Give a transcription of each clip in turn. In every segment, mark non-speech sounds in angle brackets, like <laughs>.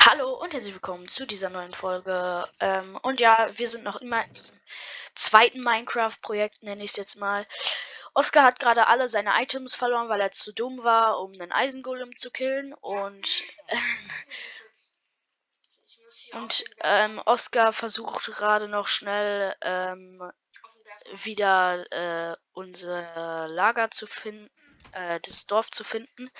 Hallo und herzlich willkommen zu dieser neuen Folge. Ähm, und ja, wir sind noch immer im zweiten Minecraft-Projekt, nenne ich es jetzt mal. Oscar hat gerade alle seine Items verloren, weil er zu dumm war, um einen Eisengolem zu killen. Und, und ähm, Oscar versucht gerade noch schnell ähm, wieder äh, unser Lager zu finden, äh, das Dorf zu finden.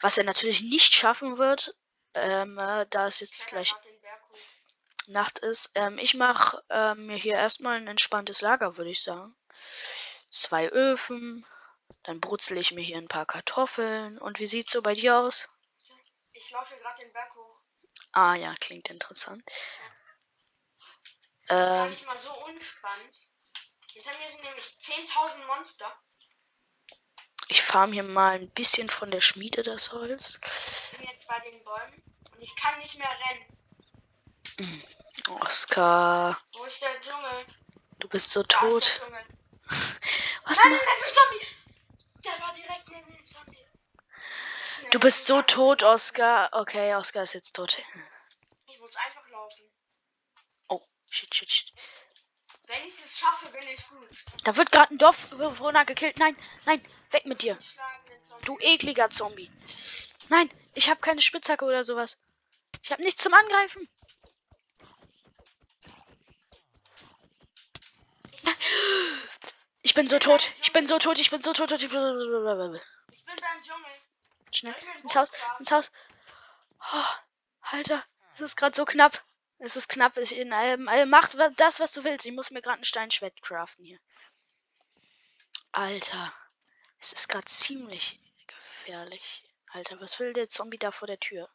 Was er natürlich nicht schaffen wird, ähm, äh, da es jetzt gleich Nacht ist. Ähm, ich mache ähm, mir hier erstmal ein entspanntes Lager, würde ich sagen. Zwei Öfen. Dann brutzel ich mir hier ein paar Kartoffeln. Und wie sieht's so bei dir aus? Ich laufe hier gerade den Berg hoch. Ah ja, klingt interessant. Gar Ähm, nicht mal so unspannend. Hinter mir sind nämlich 10.000 Monster. Ich farm hier mal ein bisschen von der Schmiede das Holz. Ich bin jetzt bei den Bäumen und ich kann nicht mehr rennen. Oscar, Wo ist der Dschungel? du bist so Da tot. <laughs> Was Nein, das ist ein Zombie! Der war direkt neben dem Zombie. Du bist so tot, Oscar. Okay, Oscar ist jetzt tot. Ich muss einfach laufen. Oh, shit, shit, shit. Wenn ich es schaffe, bin ich gut. Da wird gerade ein Dorfbewohner gekillt. Nein, nein, weg mit dir. Du ekliger Zombie. Nein, ich habe keine Spitzhacke oder sowas. Ich habe nichts zum Angreifen. Ich bin so tot. Ich bin so tot. Ich bin so tot. Ich bin so Ich bin beim Dschungel. Schnell ins Haus. Ins Haus. Oh, Alter, es ist gerade so knapp. Es ist knapp. Ich in allem, allem macht wa- das, was du willst. Ich muss mir gerade ein Steinschwert craften hier. Alter, es ist gerade ziemlich gefährlich. Alter, was will der Zombie da vor der Tür?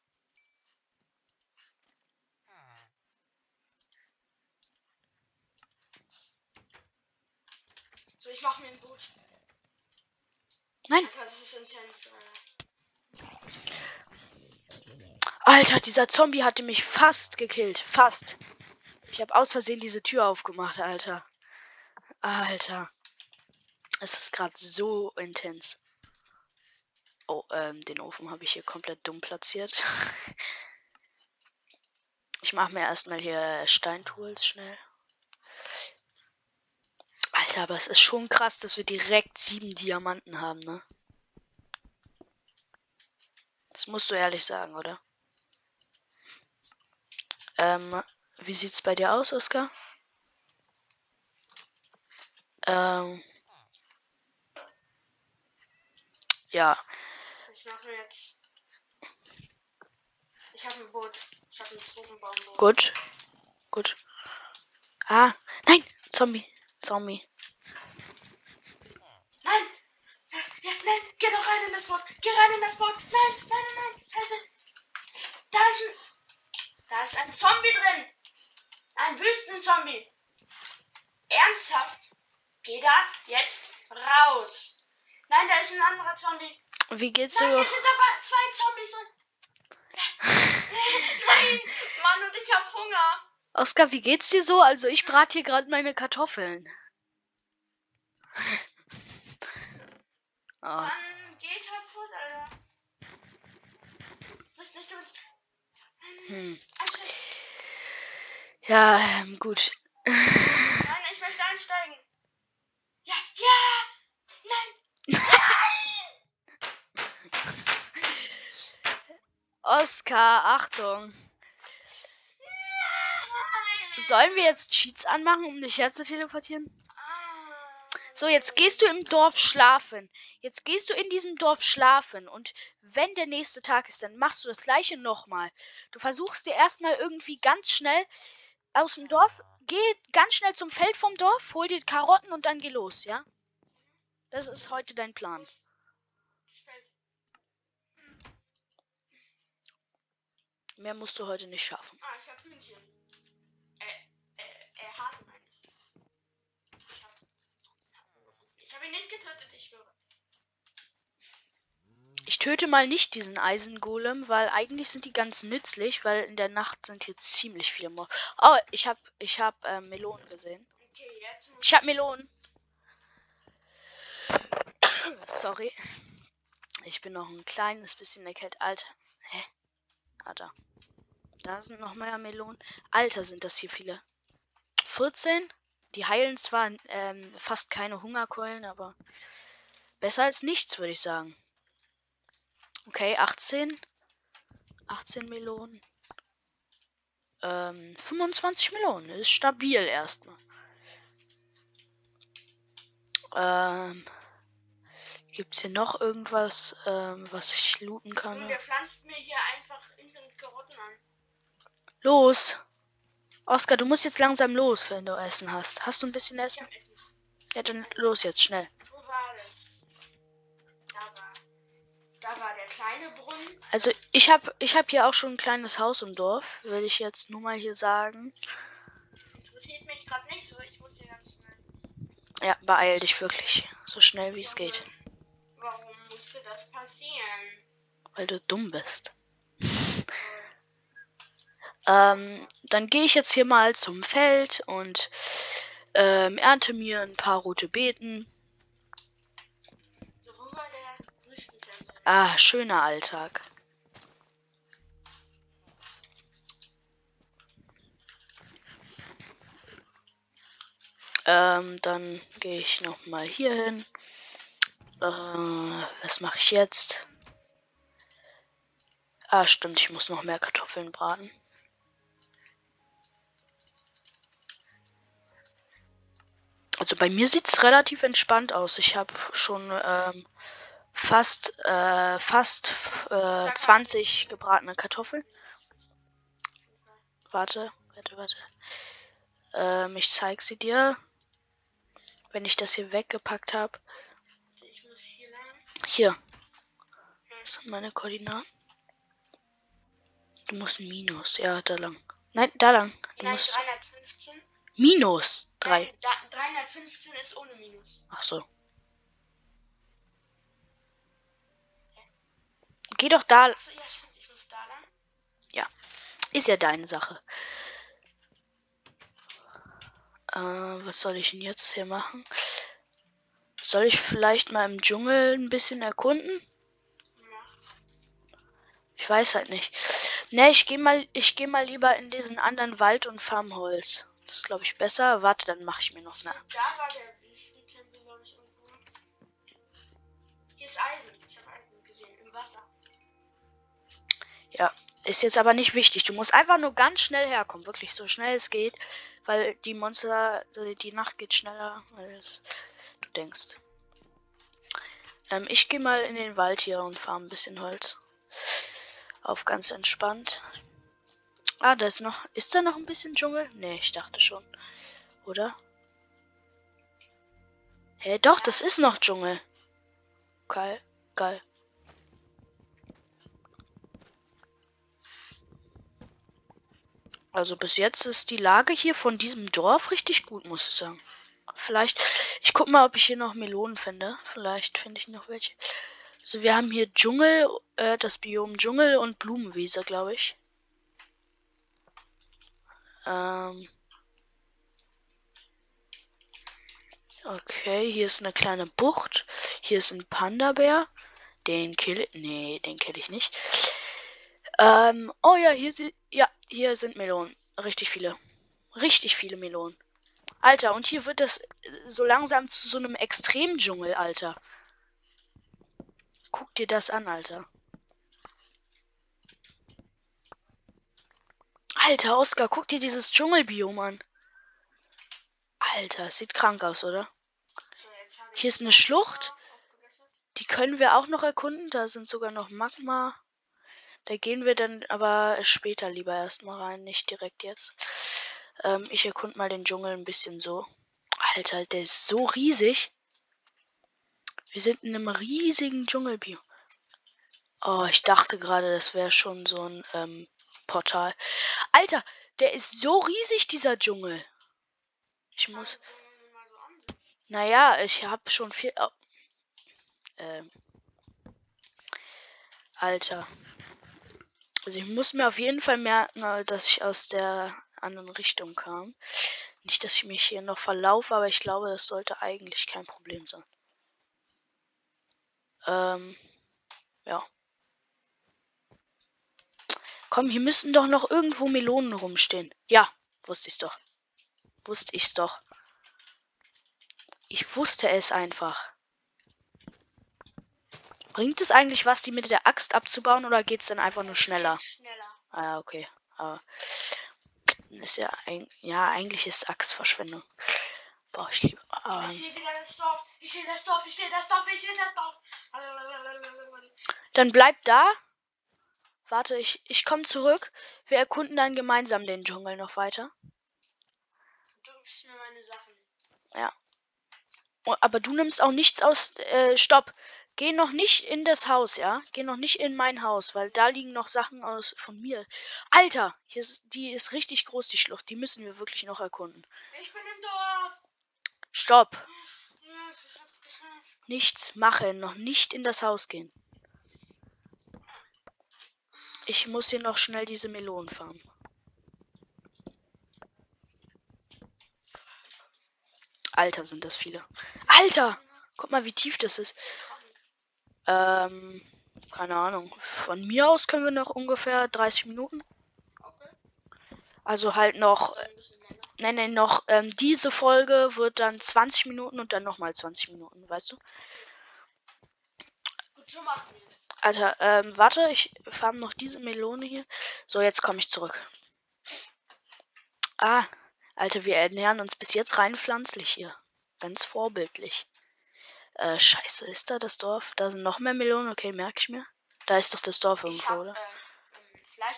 So, ich mache mir ein Boot. Nein. Alter, das ist intens. Alter. Alter, dieser Zombie hatte mich fast gekillt. Fast. Ich habe aus Versehen diese Tür aufgemacht, Alter. Alter. Es ist gerade so intens. Oh, ähm, den Ofen habe ich hier komplett dumm platziert. <laughs> Ich mache mir erstmal hier Steintools schnell. Alter, aber es ist schon krass, dass wir direkt sieben Diamanten haben, ne? Das musst du ehrlich sagen, oder? Ähm, wie sieht's bei dir aus, Oskar? Ähm. Ja, Ich mache jetzt. Ich habe ein Boot. Ich habe ein Tropenbaumboot. gut. Gut. Ah, nein! Zombie. Zombie. Nein! Ja, ja, nein! Geh doch rein in das Boot! Geh rein in das Boot! Nein, nein, nein, nein! Scheiße! Da ist ein. Da ist ein Zombie drin! Ein Wüstenzombie! Ernsthaft? Geh da jetzt raus! Nein, da ist ein anderer Zombie! Wie geht's Nein, so? hier sind dabei zwei Zombies drin! <laughs> Nein! Mann, und ich hab Hunger! Oskar, wie geht's dir so? Also ich brate hier gerade meine Kartoffeln. Ah, Mann, geh kaputt, Alter! Du bist nicht uns. hm. Ja, ähm, gut. Nein, ich möchte einsteigen. Ja, ja! Nein! <laughs> Oskar, Achtung. Nein! Sollen wir jetzt Cheats anmachen, um dich herzu teleportieren? Ah. So, jetzt gehst du im Dorf schlafen. Jetzt gehst du in diesem Dorf schlafen. Und wenn der nächste Tag ist, dann machst du das gleiche nochmal. Du versuchst dir erstmal irgendwie ganz schnell aus dem Dorf, geh ganz schnell zum Feld vom Dorf, hol dir Karotten und dann geh los, ja? Das ist heute dein Plan. Mehr musst du heute nicht schaffen. Ah, ich hab Hühnchen. Äh, äh, äh, Hase meine ich. Ich hab. Ich hab ihn nicht getötet, ich schwöre. Töte mal nicht diesen Eisengolem, weil eigentlich sind die ganz nützlich, weil in der Nacht sind hier ziemlich viele Mo Oh, ich hab, ich hab äh, Melonen gesehen. Ich hab Melonen. <coughs> Sorry. Ich bin noch ein kleines bisschen erkältet. Alter. Hä? Ah, da. Da sind noch mehr Melonen. Alter, sind das hier viele. 14. Die heilen zwar ähm, fast keine Hungerkeulen, aber besser als nichts, würde ich sagen. Okay, 18. 18 Melonen. Ähm, 25 Melonen. Ist stabil erstmal. Ähm, Gibt es hier noch irgendwas, ähm, was ich looten kann? Und der pflanzt mir hier einfach infinite Karotten an. Los! Oskar, du musst jetzt langsam los, wenn du Essen hast. Hast du ein bisschen Essen? Essen. Ja, dann los jetzt, schnell. Kleine Brunnen. Also ich habe ich hab hier auch schon ein kleines Haus im Dorf, will ich jetzt nur mal hier sagen. Interessiert mich gerade nicht so. Ich muss hier ganz schnell. Ja, beeil dich wirklich, so schnell wie es geht, Warum musste das passieren? weil du dumm bist. Ähm, dann gehe ich jetzt hier mal zum Feld und ähm, ernte mir ein paar rote Beeten. So, wo war der Wüstentempel? Ah, schöner Alltag. Ähm, dann gehe ich noch mal hier hin. Äh, was mache ich jetzt? Ah, stimmt, ich muss noch mehr Kartoffeln braten. Also bei mir sieht es relativ entspannt aus. Ich habe schon ähm, fast äh, fast äh, 20 gebratene Kartoffeln. Warte, warte, warte. Ähm, ich zeig sie dir, wenn ich das hier weggepackt habe. Hier. Das sind meine Koordinaten. Du musst ein Minus. Ja, da lang. Nein, da lang. Du Nein, musst 315. Minus 3. Nein, da, 315 ist ohne Minus. Ach so. Geh doch da. Achso, ja, stimmt. Ich muss da lang. Ist ja deine Sache. Äh, was soll ich denn jetzt hier machen? Soll ich vielleicht mal im Dschungel ein bisschen erkunden? Mach. Ich weiß halt nicht. Ne, ich gehe mal, ich gehe mal lieber in diesen anderen Wald und Farmholz. Das ist, glaube ich, besser. Warte, dann mache ich mir noch eine. Da war der Wüstentempel, glaube ich, irgendwo. Hier ist Eisen. Ich habe Eisen gesehen. Im Wasser. Ja, ist jetzt aber nicht wichtig. Du musst einfach nur ganz schnell herkommen. Wirklich so schnell es geht. Weil die Monster, also die Nacht geht schneller, als du denkst. Ähm, ich gehe mal in den Wald hier und farm ein bisschen Holz. Auf ganz entspannt. Ah, da ist noch. Ist da noch ein bisschen Dschungel? Nee, ich dachte schon. Oder? Hä, hey, doch, das ist noch Dschungel. Geil, geil. Also bis jetzt ist die Lage hier von diesem Dorf richtig gut, muss ich sagen. Vielleicht, ich guck mal, ob ich hier noch Melonen finde. Vielleicht finde ich noch welche. Also wir haben hier Dschungel, äh, das Biom Dschungel und Blumenwiese, glaube ich. Ähm. Okay, hier ist eine kleine Bucht. Hier ist ein Panda-Bär. Den kill Nee, den kill ich nicht. Ähm, oh ja, hier sind, ja, hier sind Melonen. Richtig viele. Richtig viele Melonen. Alter, und hier wird das äh, so langsam zu so einem Extremdschungel, Alter. Guck dir das an, Alter. Alter, Oskar, guck dir dieses Dschungelbiom an. Alter, sieht krank aus, oder? Hier ist eine Schlucht. Die können wir auch noch erkunden. Da sind sogar noch Magma. Da gehen wir dann aber später lieber erstmal rein, nicht direkt jetzt. Ähm, ich erkund mal den Dschungel ein bisschen so. Alter, der ist so riesig. Wir sind in einem riesigen Dschungelbiom. Oh, ich dachte gerade, das wäre schon so ein ähm, Portal. Alter, der ist so riesig, dieser Dschungel. Ich muss. Naja, ich habe schon viel. Oh. Ähm. Alter. Also ich muss mir auf jeden Fall merken, äh, dass ich aus der anderen Richtung kam. Nicht, dass ich mich hier noch verlaufe, aber ich glaube, das sollte eigentlich kein Problem sein. Ähm. Ja. Komm, hier müssen doch noch irgendwo Melonen rumstehen. Ja, wusste ich's doch. Wusste ich's doch. Ich wusste es einfach. Bringt es eigentlich was, die mit der Axt abzubauen oder geht's dann einfach nur schneller? Schneller. Ah, ja, okay. Aber ist ja, ein, ja eigentlich ist Axtverschwendung. Boah, ich liebe. Ähm, Ich sehe wieder das Dorf. Ich sehe das Dorf. Ich sehe das Dorf. Ich sehe das Dorf. dann bleib da. Warte, ich, ich komme zurück. Wir erkunden dann gemeinsam den Dschungel noch weiter. Du gibst mir meine Sachen. Oh, aber du nimmst auch nichts aus. Äh, stopp. Geh noch nicht in das Haus, ja? Geh noch nicht in mein Haus, weil da liegen noch Sachen aus von mir. Alter, hier ist, die ist richtig groß, die Schlucht. Die müssen wir wirklich noch erkunden. Ich bin im Dorf. Stopp. Nichts machen. Noch nicht in das Haus gehen. Ich muss hier noch schnell diese Melonen farmen. Alter, sind das viele. Alter! Guck mal, wie tief das ist. Ähm, keine Ahnung. Von mir aus können wir noch ungefähr 30 Minuten. Okay. Also halt noch, länger. nein, nein, noch, ähm, diese Folge wird dann 20 Minuten und dann nochmal 20 Minuten, weißt du? Gut, so machen wir es. Alter, ähm, warte, ich farm noch diese Melone hier. So, jetzt komme ich zurück. Ah, Alter, wir ernähren uns bis jetzt rein pflanzlich hier. Ganz vorbildlich. Äh, scheiße, ist da das Dorf? Da sind noch mehr Melonen, okay, merke ich mir. Da ist doch das Dorf irgendwo, hab oder? äh.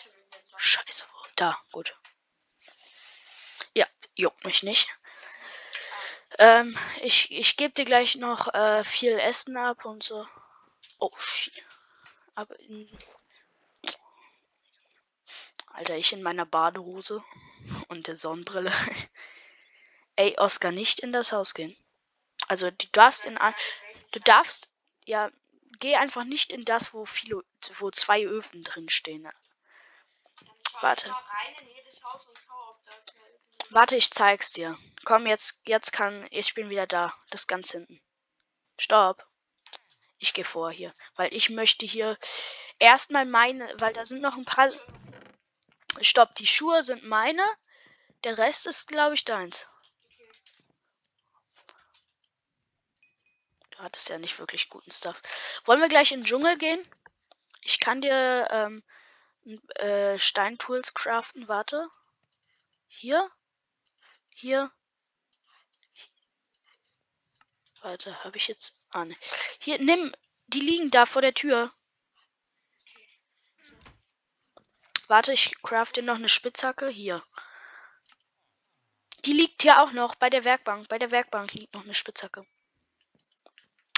Scheiße, wo? Da, gut. Ja, juckt mich nicht. Ähm, ich, ich gebe dir gleich noch äh, viel Essen ab und so. Oh, shit. Aber in... Alter, ich in meiner Badehose und der Sonnenbrille. <laughs> Ey, Oscar, nicht in das Haus gehen. Also, du darfst in ein, du darfst, ja, geh einfach nicht in das, wo viele, wo zwei Öfen drin stehen. Warte. Warte, ich zeig's dir. Komm, jetzt, jetzt kann, ich bin wieder da. Das ganz hinten. Stopp. Ich gehe vor hier, weil ich möchte hier erstmal meine, weil da sind noch ein paar. Stopp, die Schuhe sind meine. Der Rest ist, glaube ich, deins. Okay. Du hattest ja nicht wirklich guten Stuff. Wollen wir gleich in den Dschungel gehen? Ich kann dir ähm, äh, Steintools craften. Warte. Hier. Hier. Warte, habe ich jetzt. Ah, ne. Hier, nimm. Die liegen da vor der Tür. Warte, ich craft dir noch eine Spitzhacke. Hier. Die liegt hier auch noch bei der Werkbank. Bei der Werkbank liegt noch eine Spitzhacke.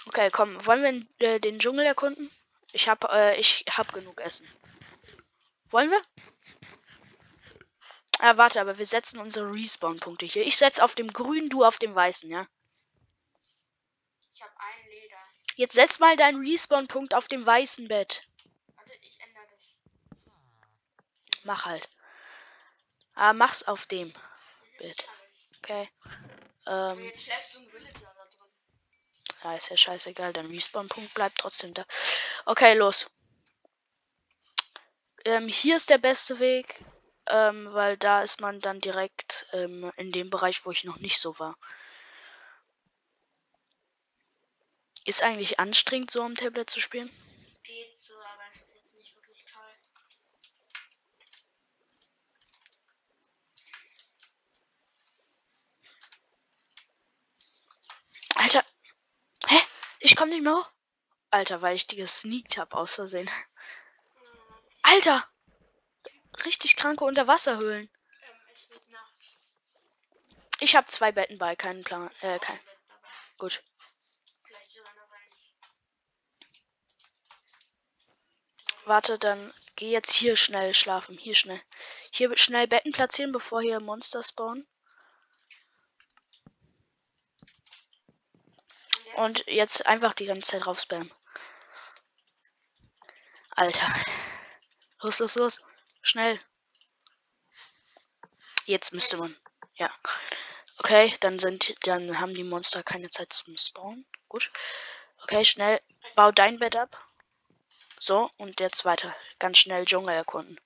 Okay, komm, wollen wir in, äh, den Dschungel erkunden? Ich hab, äh, ich hab genug Essen. Wollen wir? Ah, warte, aber wir setzen unsere Respawn-Punkte hier. Ich setze auf dem grünen, du auf dem weißen, ja? Ich habe ein Leder. Jetzt setz mal deinen Respawn-Punkt auf dem weißen Bett. Warte, ich ändere das. Mach halt. Ah, mach's auf dem Bett. Hab ich. Okay. Ähm, jetzt schläft so ein Villager. Ja, ist ja scheißegal. Dein Respawn-Punkt bleibt trotzdem da. Okay, los. Ähm, hier ist der beste Weg, ähm, weil da ist man dann direkt ähm, in dem Bereich, wo ich noch nicht so war. Ist eigentlich anstrengend, so am Tablet zu spielen? Geht so, aber es ist jetzt nicht wirklich toll. Alter. Ich komm nicht mehr hoch. Alter, weil ich die gesneakt hab aus Versehen. Alter! Richtig kranke Unterwasserhöhlen. ähm. Ich habe zwei Betten bei, keinen Plan. Äh, kein. Gut. Warte, dann geh jetzt hier schnell schlafen. Hier schnell. Hier schnell Betten platzieren, bevor hier Monster spawnen. Und jetzt? Einfach die ganze Zeit drauf spammen. Alter. Los, los, los. Schnell. Jetzt müsste man. Ja. Okay, dann sind dann haben die Monster keine Zeit zum Spawnen. Gut. Okay, schnell. Bau dein Bett ab. So, und jetzt weiter. Ganz schnell Dschungel erkunden.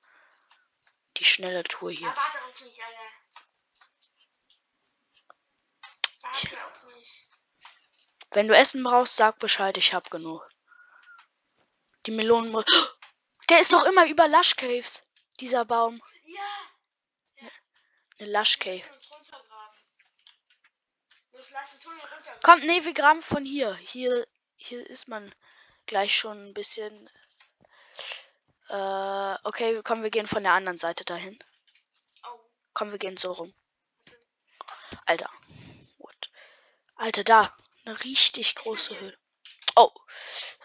die schnelle Tour hier. Ja, warte auf mich, Alter. Warte auf. Wenn du Essen brauchst, sag Bescheid, ich hab genug. Die Melonen muss. <gasps> Der ist doch immer über Lush Caves, dieser Baum. Ja, Eine Lush Cave. Kommt, nee, wir graben von hier. Hier, hier ist man gleich schon ein bisschen. Äh, okay, komm, wir gehen von der anderen Seite dahin. Oh, Komm, wir gehen so rum. Alter. What? Alter, da. Eine richtig große Höhle. Oh.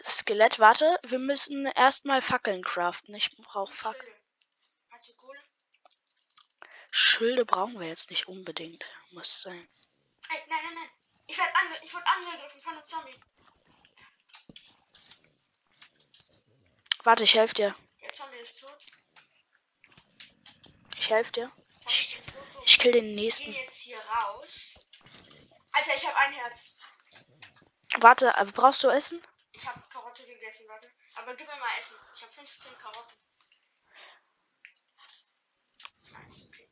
Skelett, warte. Wir müssen erstmal Fackeln craften. Ich brauche Fackeln. Schilde. Brauchen wir jetzt nicht unbedingt. Muss sein. Ey, nein, nein, nein. Ich werde ange ich wurde angegriffen von einem Zombie. Warte, ich helfe dir. Der Zombie ist tot. Ich helfe dir. So tot. Ich kill den nächsten. gehen jetzt hier raus. Alter, ich habe ein Herz. Warte, aber brauchst du Essen? Ich habe Karotte gegessen, warte. Aber gib mir mal Essen. Ich habe 15 Karotten. Nice, okay.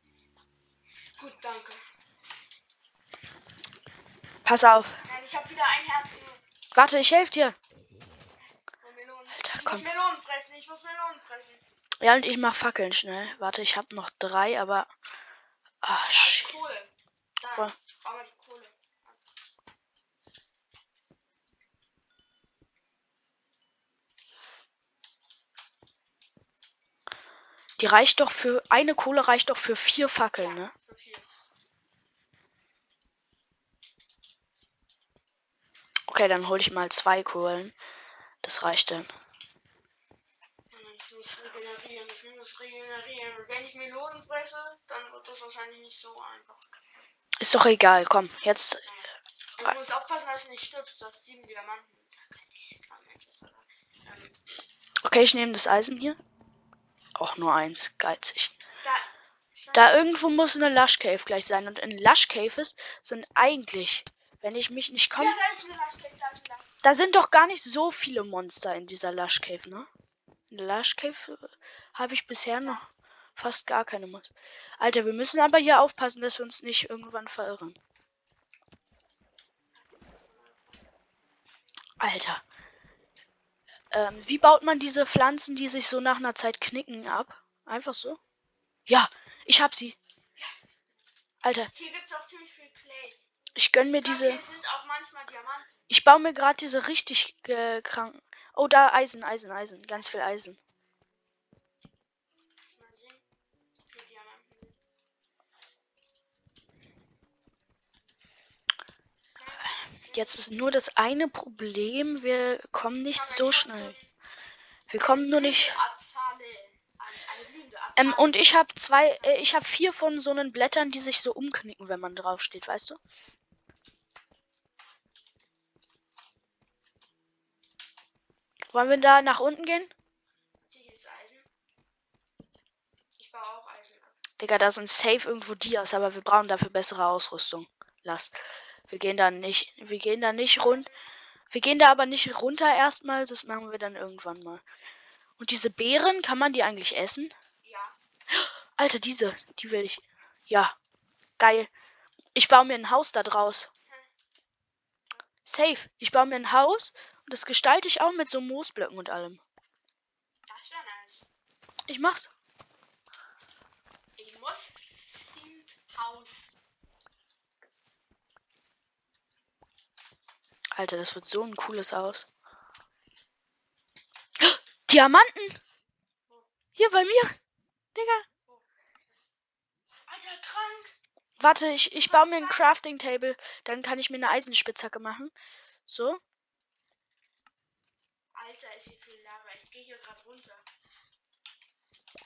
Gut, danke. Pass auf. Nein, ich habe wieder ein Herz. Warte, ich helfe dir. Alter, ich komm. muss Melonen fressen. Ich muss Melonen fressen. Ja, und ich mach Fackeln schnell. Warte, ich habe noch drei, aber. Ah, shit. Kohle. Da. Voll. Bau mal die reicht doch für. Eine Kohle reicht doch für vier Fackeln, ne? Für viel. Okay, dann hole ich mal zwei Kohlen. Das reicht dann. Ich muss regenerieren. Ich muss regenerieren. Und wenn ich Melonen fresse, dann wird das wahrscheinlich nicht so einfach. Ist doch egal, komm. Jetzt. Ich muss aufpassen, dass du nicht stirbst. Du hast sieben Diamanten. Okay, ich nehme das Eisen hier. Auch nur eins. Geizig. Da. Da irgendwo muss eine Lush Cave gleich sein. Und in Lush Caves sind eigentlich, wenn ich mich nicht Ja, komme. da Lastcake, da. Da sind doch gar nicht so viele Monster in dieser Lush Cave, ne? In der Lush Cave äh, habe ich bisher noch fast gar keine Monster. Alter, wir müssen aber hier aufpassen, dass wir uns nicht irgendwann verirren. Alter. Ähm, wie baut man diese Pflanzen, die sich so nach einer Zeit knicken, ab? Einfach so? Ja, ich hab sie. Alter, Hier gibt es auch ziemlich viel Clay. ich gönn mir Ich glaub, diese. Hier sind auch manchmal Diamanten. Ich baue mir gerade diese richtig äh, kranken. Oh, da Eisen, Eisen, Eisen. Ganz viel Eisen. Lass mal sehen. wie viele Diamanten sind. Jetzt ist nur das eine Problem, wir kommen nicht so schnell. Wir kommen nur nicht. Ähm, und ich habe zwei, äh, ich habe vier von so einen Blättern, die sich so umknicken, wenn man drauf steht, weißt du? Wollen wir da nach unten gehen? Digga, da sind safe irgendwo Dias, aber wir brauchen dafür bessere Ausrüstung. Lass. Wir gehen da nicht, wir gehen da nicht rund. Wir gehen da aber nicht runter erstmal, das machen wir dann irgendwann mal. Und diese Beeren, kann man die eigentlich essen? Ja. Alter, diese, die will ich. Ja, geil. Ich baue mir ein Haus da draus. Safe. Ich baue mir ein Haus und das gestalte ich auch mit so Moosblöcken und allem. Das wäre nice. Ich mach's. Ich muss themed Haus. Alter, das wird so ein cooles Haus. <gasps> Diamanten! Hier bei mir. Digga. Alter, krank. Warte, ich, ich baue mir ein Crafting Table. Dann kann ich mir eine Eisenspitzhacke machen. So. Alter, ist hier viel Lava. Ich gehe hier gerade runter.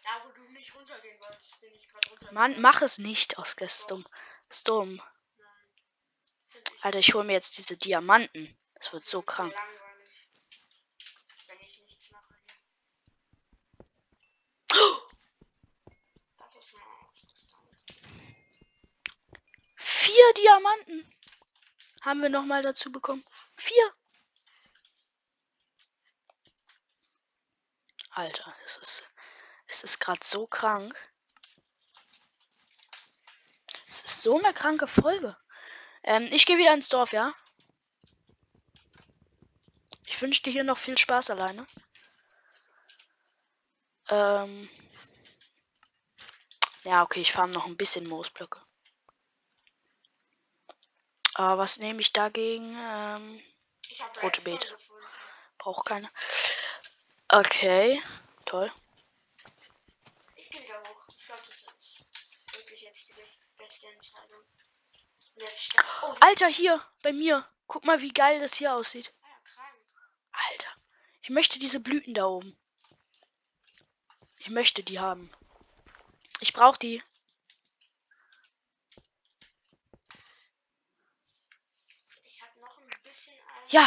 Da, wo du nicht runtergehen wolltest, bin ich gerade runter. Mann, mach es nicht. Ist dumm. Ist dumm. Alter, ich hole mir jetzt diese Diamanten. Das wird so krank. Vier Diamanten haben wir nochmal dazu bekommen. Vier. Alter, es ist, es ist gerade so krank. Es ist so eine kranke Folge. Ähm, ich gehe wieder ins Dorf, ja? Ich wünsche dir hier noch viel Spaß alleine. Ähm. Ja, okay, ich farm noch ein bisschen Moosblöcke. Aber was nehme ich dagegen? Ähm, Ich habe Rote Beete. braucht keine. Okay, toll. Ich gehe wieder hoch. Ich glaube, das ist wirklich jetzt die best- beste Entscheidung. Oh, Alter, hier, bei mir. Guck mal, wie geil das hier aussieht. Alter. Ich möchte diese Blüten da oben. Ich möchte die haben. Ich brauche die. Ich. Ja.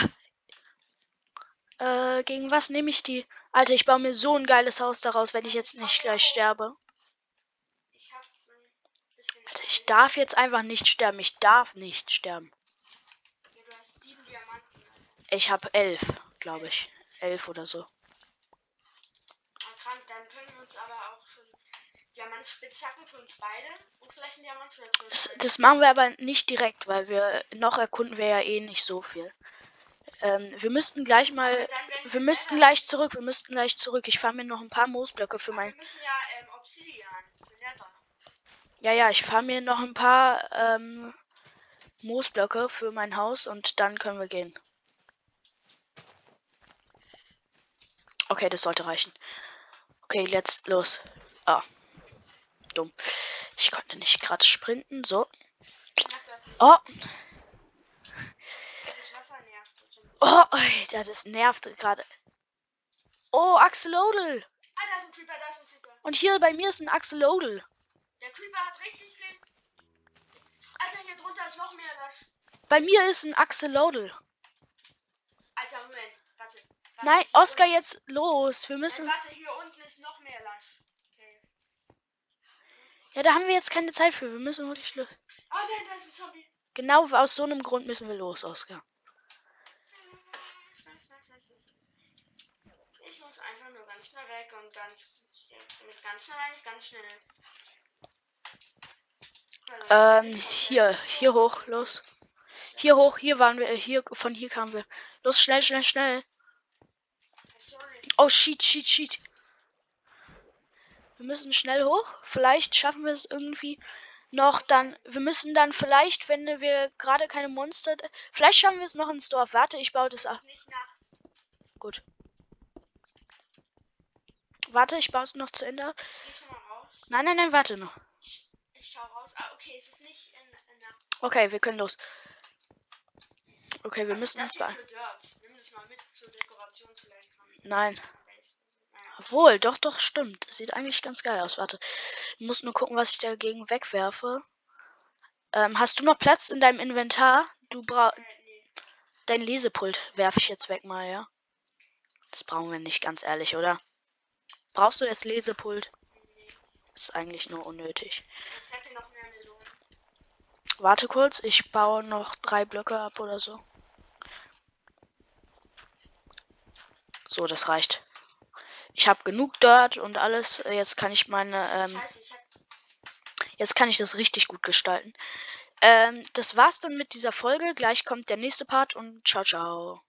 Äh, gegen was nehme ich die? Alter, ich baue mir so ein geiles Haus daraus, wenn ich jetzt nicht gleich sterbe. Ich habe ein bisschen. Alter, ich darf jetzt einfach nicht sterben. Ich darf nicht sterben. Ja, du hast sieben Diamanten. Ich habe elf, glaube ich. Elf oder so. Krank. Dann können wir uns aber auch schon Diamantspitzhacken für uns beide und vielleicht ein Diamantschwert Das, das machen wir aber nicht direkt, weil wir noch erkunden wir ja eh nicht so viel. Ähm, wir müssten gleich mal. Wir müssten gleich zurück. Wir müssten gleich zurück. Ich fahre mir noch ein paar Moosblöcke für mein. Wir müssen ja ähm. Ja, ja, ich fahre mir noch ein paar ähm, Moosblöcke für mein Haus und dann können wir gehen. Okay, das sollte reichen. Okay, jetzt los. Ah. Dumm. Ich konnte nicht gerade sprinten. So. Oh, oh, das nervt gerade. Oh, Axolotl. Ah, da ist ein Creeper, da ist ein Creeper. Und hier bei mir ist ein Axolotl. Richtig viel. Alter, hier drunter ist noch mehr Lasch. Bei mir ist ein Axolotl. Alter, Moment. Warte. warte Nein, Oscar, unten- jetzt los. Wir Nein, müssen. warte, hier unten ist noch mehr Lasch. Okay. Ja, da haben wir jetzt keine Zeit für. Wir müssen wirklich los. Oh nein, da ist ein Zombie. Genau aus so einem Grund müssen wir los, Oscar. Ich muss einfach nur ganz schnell weg und ganz. Mit ganz schnell meine ich ganz schnell. Ähm, hier, hier hoch, los. Hier hoch, hier waren wir, äh, hier, von hier kamen wir. Los, schnell, schnell, schnell. Oh, shit, shit, shit. Wir müssen schnell hoch. Vielleicht schaffen wir es irgendwie noch dann. Wir müssen dann vielleicht, wenn wir gerade keine Monster. Vielleicht schaffen wir es noch ins Dorf. Warte, ich baue das ab. Gut. Warte, ich baue es noch zu Ende. Nein, nein, nein, warte noch. Ich schau raus. Ah, okay, es ist nicht in, in Nacht. Okay, wir können los. Okay, wir Was müssen uns beeilen. Nein. Obwohl, doch, doch, stimmt. Sieht eigentlich ganz geil aus. Warte. Ich muss nur gucken, was ich dagegen wegwerfe. Ähm, hast du noch Platz in deinem Inventar? Du bra Äh, nee. dein Lesepult werfe ich jetzt weg mal, ja? Das brauchen wir nicht, ganz ehrlich, oder? Brauchst du das Lesepult? Ist eigentlich nur unnötig. Warte kurz, ich baue noch drei Blöcke ab oder so. So, das reicht. Ich habe genug Dirt und alles. Jetzt kann ich meine ähm. Jetzt kann ich das richtig gut gestalten. Ähm, das war's dann mit dieser Folge. Gleich kommt der nächste Part und ciao, ciao.